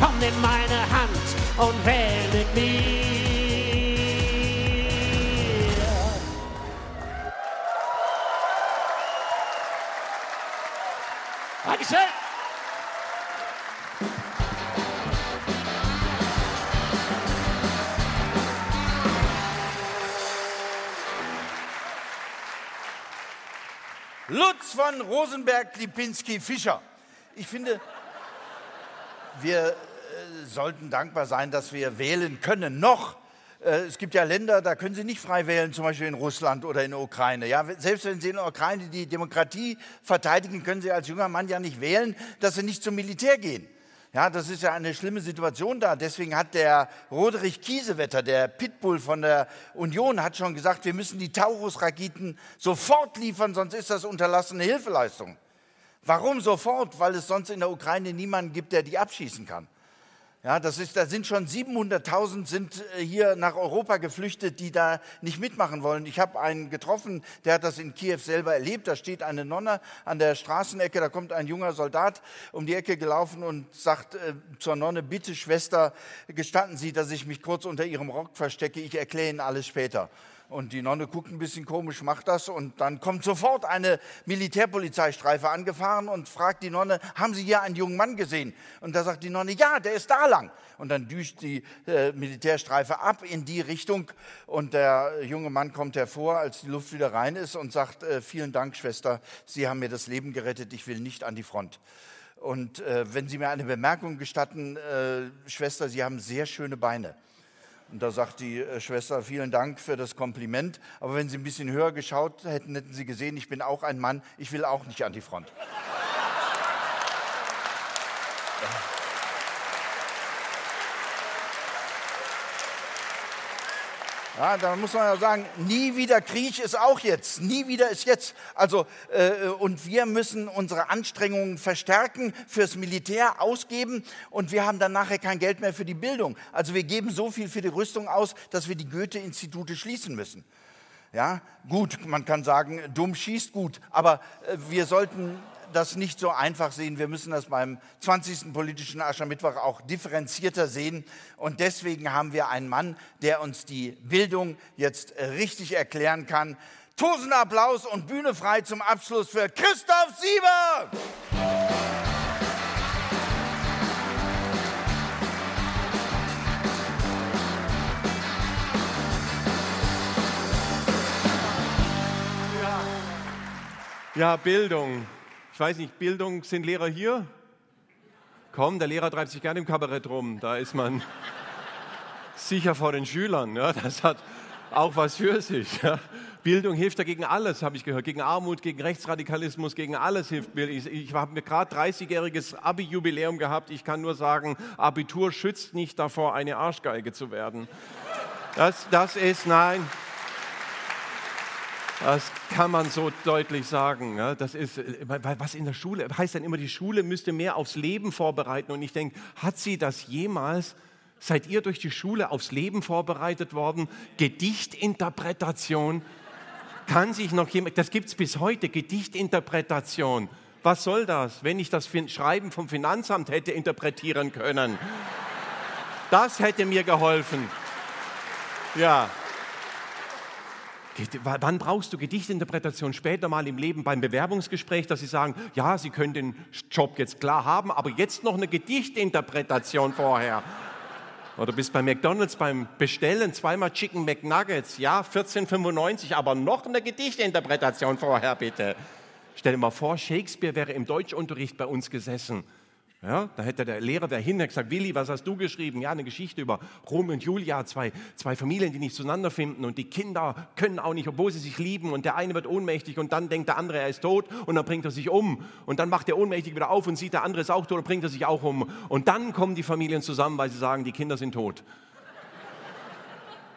Komm, nimm meine Hand und wähl mit mir. Dankeschön. Lutz von Rosenberg, Lipinski, Fischer. Ich finde, wir äh, sollten dankbar sein, dass wir wählen können. Noch. Äh, es gibt ja Länder, da können Sie nicht frei wählen, zum Beispiel in Russland oder in der Ukraine. Ja, selbst wenn Sie in der Ukraine die Demokratie verteidigen, können Sie als junger Mann ja nicht wählen, dass Sie nicht zum Militär gehen. Ja, das ist ja eine schlimme Situation da. Deswegen hat der Roderich Kiesewetter, der Pitbull von der Union, hat schon gesagt, wir müssen die Taurus-Raketen sofort liefern, sonst ist das unterlassene Hilfeleistung. Warum sofort? Weil es sonst in der Ukraine niemanden gibt, der die abschießen kann. Ja, das ist, da sind schon 700.000 sind äh, hier nach Europa geflüchtet, die da nicht mitmachen wollen. Ich habe einen getroffen, der hat das in Kiew selber erlebt. Da steht eine Nonne an der Straßenecke, da kommt ein junger Soldat um die Ecke gelaufen und sagt äh, zur Nonne, bitte Schwester, gestatten Sie, dass ich mich kurz unter Ihrem Rock verstecke, ich erkläre Ihnen alles später. Und die Nonne guckt ein bisschen komisch, macht das und dann kommt sofort eine Militärpolizeistreife angefahren und fragt die Nonne, haben Sie hier einen jungen Mann gesehen? Und da sagt die Nonne, ja, der ist da lang. Und dann düst die äh, Militärstreife ab in die Richtung und der junge Mann kommt hervor, als die Luft wieder rein ist und sagt, äh, vielen Dank, Schwester, Sie haben mir das Leben gerettet, ich will nicht an die Front. Und äh, wenn Sie mir eine Bemerkung gestatten, äh, Schwester, Sie haben sehr schöne Beine. Und da sagt die äh, Schwester, vielen Dank für das Kompliment. Aber wenn Sie ein bisschen höher geschaut hätten, hätten Sie gesehen, ich bin auch ein Mann, ich will auch nicht an die Front. Ja, da muss man ja sagen, nie wieder Krieg ist auch jetzt, nie wieder ist jetzt. Also, äh, und wir müssen unsere Anstrengungen verstärken, fürs Militär ausgeben und wir haben dann nachher kein Geld mehr für die Bildung. Also wir geben so viel für die Rüstung aus, dass wir die Goethe-Institute schließen müssen. Ja, gut, man kann sagen, dumm schießt gut, aber äh, wir sollten das nicht so einfach sehen. Wir müssen das beim 20. politischen Aschermittwoch auch differenzierter sehen. Und deswegen haben wir einen Mann, der uns die Bildung jetzt richtig erklären kann. Tausend Applaus und Bühne frei zum Abschluss für Christoph Sieber! Ja, Bildung. Ich weiß nicht, Bildung, sind Lehrer hier? Komm, der Lehrer treibt sich gerne im Kabarett rum. Da ist man sicher vor den Schülern. Ja, das hat auch was für sich. Ja. Bildung hilft ja gegen alles, habe ich gehört. Gegen Armut, gegen Rechtsradikalismus, gegen alles hilft Bildung. Ich, ich habe mir gerade 30-jähriges Abi-Jubiläum gehabt. Ich kann nur sagen, Abitur schützt nicht davor, eine Arschgeige zu werden. Das, das ist, nein, das kann man so deutlich sagen. Das ist, was in der Schule heißt dann immer, die Schule müsste mehr aufs Leben vorbereiten. Und ich denke, hat sie das jemals? Seid ihr durch die Schule aufs Leben vorbereitet worden? Gedichtinterpretation? Kann sich noch jemand, das gibt es bis heute, Gedichtinterpretation. Was soll das, wenn ich das Schreiben vom Finanzamt hätte interpretieren können? Das hätte mir geholfen. Ja. Wann brauchst du Gedichtinterpretation später mal im Leben beim Bewerbungsgespräch, dass sie sagen, ja, Sie können den Job jetzt klar haben, aber jetzt noch eine Gedichtinterpretation vorher. Oder bist bei McDonald's beim Bestellen zweimal Chicken McNuggets, ja, 14,95, aber noch eine Gedichtinterpretation vorher bitte. Stell dir mal vor, Shakespeare wäre im Deutschunterricht bei uns gesessen ja, da hätte der Lehrer dahinter gesagt, Willi, was hast du geschrieben? Ja, eine Geschichte über Rom und Julia, zwei, zwei Familien, die nicht zueinander finden und die Kinder können auch nicht, obwohl sie sich lieben und der eine wird ohnmächtig und dann denkt der andere, er ist tot und dann bringt er sich um und dann macht der ohnmächtig wieder auf und sieht, der andere ist auch tot und bringt er sich auch um und dann kommen die Familien zusammen, weil sie sagen, die Kinder sind tot.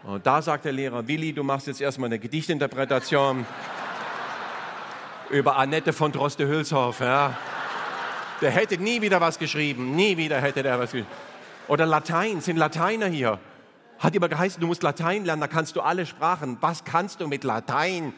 Und da sagt der Lehrer, Willi, du machst jetzt erstmal eine Gedichtinterpretation über Annette von Droste-Hülshoff, ja. Der hätte nie wieder was geschrieben. Nie wieder hätte der was geschrieben. Oder Latein. Sind Lateiner hier? Hat immer geheißen, du musst Latein lernen, da kannst du alle Sprachen. Was kannst du mit Latein?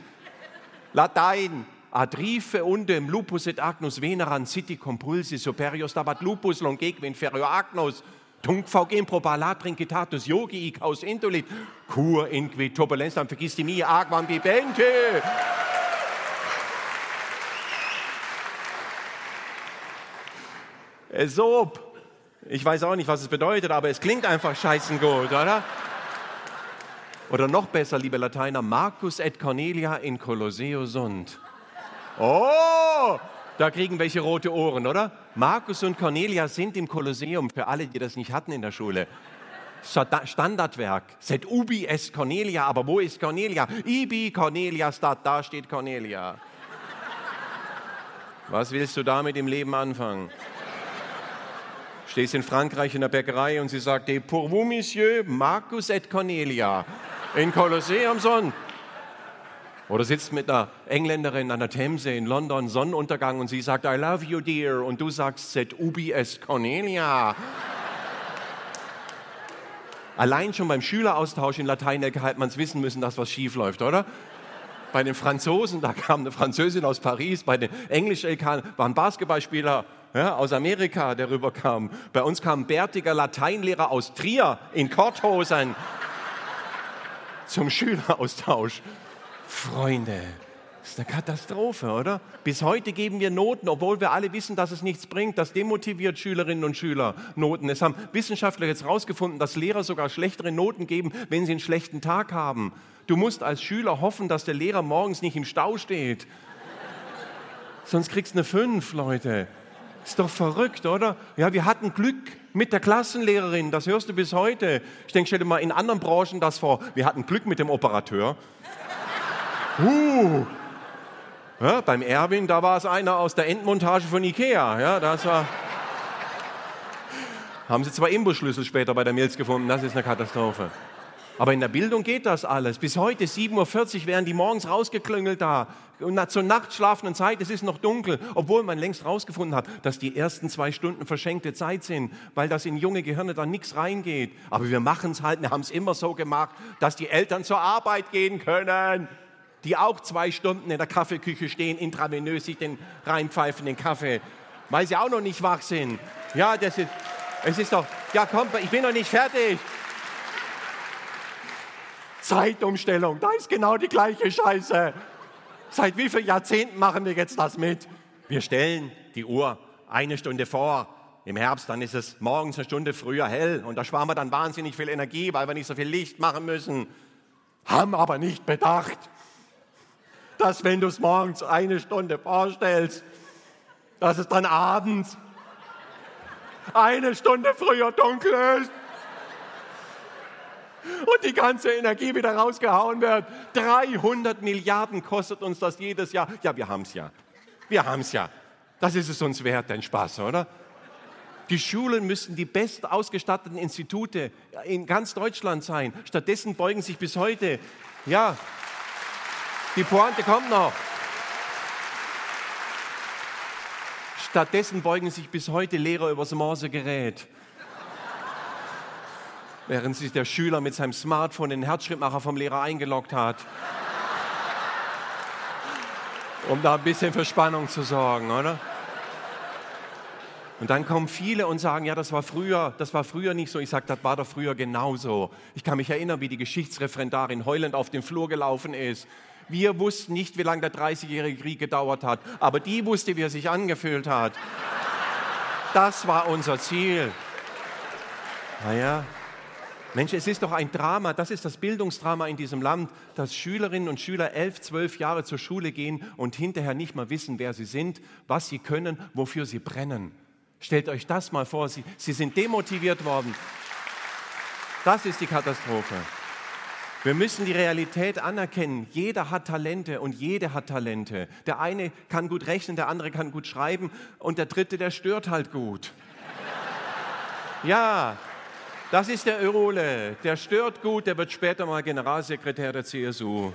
Latein. Adrife undem lupus et agnus veneran citi compulsi superior stabat lupus longeque inferior agnus. Tunc faugem probalat trincitatus yogi icaus intulit. Cur inqui turbulensam vergisti mi agvam bibente. Esop. Ich weiß auch nicht, was es bedeutet, aber es klingt einfach scheißen gut, oder? Oder noch besser, liebe Lateiner, Marcus et Cornelia in Colosseo sunt. Oh, da kriegen welche rote Ohren, oder? Marcus und Cornelia sind im Kolosseum, für alle, die das nicht hatten in der Schule. Standardwerk. Set ubi est Cornelia, aber wo ist Cornelia? Ibi Cornelia stat, da steht Cornelia. Was willst du damit im Leben anfangen? Stehst in Frankreich in der Bäckerei und sie sagt, Et pour vous, Monsieur, Marcus et Cornelia in Kolosseum Sonn. Oder sitzt mit einer Engländerin an der Themse in London, Sonnenuntergang, und sie sagt, I love you, dear. Und du sagst, Set ubi est Cornelia. Allein schon beim Schüleraustausch in Latein-LK hat man es wissen müssen, dass was schief läuft, oder? Bei den Franzosen, da kam eine Französin aus Paris, bei den Englisch-LK waren Basketballspieler ja, aus Amerika, der rüberkam. Bei uns kam ein bärtiger Lateinlehrer aus Trier in Korthosen zum Schüleraustausch. Freunde, das ist eine Katastrophe, oder? Bis heute geben wir Noten, obwohl wir alle wissen, dass es nichts bringt. Das demotiviert Schülerinnen und Schüler Noten. Es haben Wissenschaftler jetzt herausgefunden, dass Lehrer sogar schlechtere Noten geben, wenn sie einen schlechten Tag haben. Du musst als Schüler hoffen, dass der Lehrer morgens nicht im Stau steht. Sonst kriegst du eine 5, Leute. Ist doch verrückt, oder? Ja, wir hatten Glück mit der Klassenlehrerin, das hörst du bis heute. Ich denke, stell dir mal in anderen Branchen das vor. Wir hatten Glück mit dem Operateur. Uh, ja, beim Erwin, da war es einer aus der Endmontage von Ikea. Ja, das war. Haben sie zwar Imbusschlüssel später bei der Milz gefunden, das ist eine Katastrophe. Aber in der Bildung geht das alles. Bis heute, 7.40 Uhr, werden die morgens rausgeklüngelt da. Und zur nachtschlafenden Zeit, es ist noch dunkel, obwohl man längst rausgefunden hat, dass die ersten zwei Stunden verschenkte Zeit sind, weil das in junge Gehirne dann nichts reingeht. Aber wir machen es halt, wir haben es immer so gemacht, dass die Eltern zur Arbeit gehen können die auch zwei Stunden in der Kaffeeküche stehen, intravenös sich den reinpfeifen, den Kaffee, weil sie auch noch nicht wach sind. Ja, das ist, es ist doch, ja komm, ich bin noch nicht fertig. Zeitumstellung, da ist genau die gleiche Scheiße. Seit wie vielen Jahrzehnten machen wir jetzt das mit? Wir stellen die Uhr eine Stunde vor. Im Herbst, dann ist es morgens eine Stunde früher hell und da sparen wir dann wahnsinnig viel Energie, weil wir nicht so viel Licht machen müssen. Haben aber nicht bedacht, dass wenn du es morgens eine Stunde vorstellst, dass es dann abends eine Stunde früher dunkel ist und die ganze Energie wieder rausgehauen wird. 300 Milliarden kostet uns das jedes Jahr. Ja, wir haben es ja. Wir haben es ja. Das ist es uns wert, dein Spaß, oder? Die Schulen müssten die best ausgestatteten Institute in ganz Deutschland sein. Stattdessen beugen sich bis heute, ja, die Pointe kommt noch. Stattdessen beugen sich bis heute Lehrer übers Morsegerät. Während sich der Schüler mit seinem Smartphone den Herzschrittmacher vom Lehrer eingeloggt hat. Um da ein bisschen für Spannung zu sorgen, oder? Und dann kommen viele und sagen, ja, das war früher, das war früher nicht so. Ich sage, das war doch früher genauso. Ich kann mich erinnern, wie die Geschichtsreferendarin heulend auf den Flur gelaufen ist. Wir wussten nicht, wie lange der 30-jährige Krieg gedauert hat, aber die wusste, wie er sich angefühlt hat. Das war unser Ziel. Naja, Mensch, es ist doch ein Drama, das ist das Bildungsdrama in diesem Land, dass Schülerinnen und Schüler elf, zwölf Jahre zur Schule gehen und hinterher nicht mal wissen, wer sie sind, was sie können, wofür sie brennen. Stellt euch das mal vor, sie, sie sind demotiviert worden. Das ist die Katastrophe. Wir müssen die Realität anerkennen. Jeder hat Talente und jede hat Talente. Der eine kann gut rechnen, der andere kann gut schreiben und der dritte, der stört halt gut. Ja, das ist der Örole. Der stört gut, der wird später mal Generalsekretär der CSU.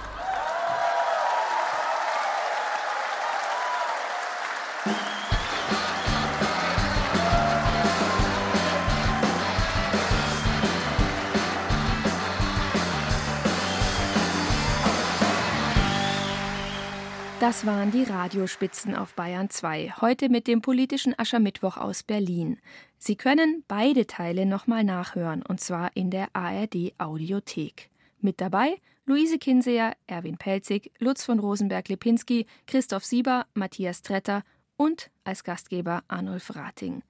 Das waren die Radiospitzen auf Bayern 2, heute mit dem politischen Aschermittwoch aus Berlin. Sie können beide Teile nochmal nachhören, und zwar in der ARD Audiothek. Mit dabei Luise Kinseer, Erwin Pelzig, Lutz von Rosenberg-Lipinski, Christoph Sieber, Matthias Tretter und als Gastgeber Arnulf Rating.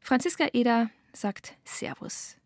Franziska Eder sagt Servus.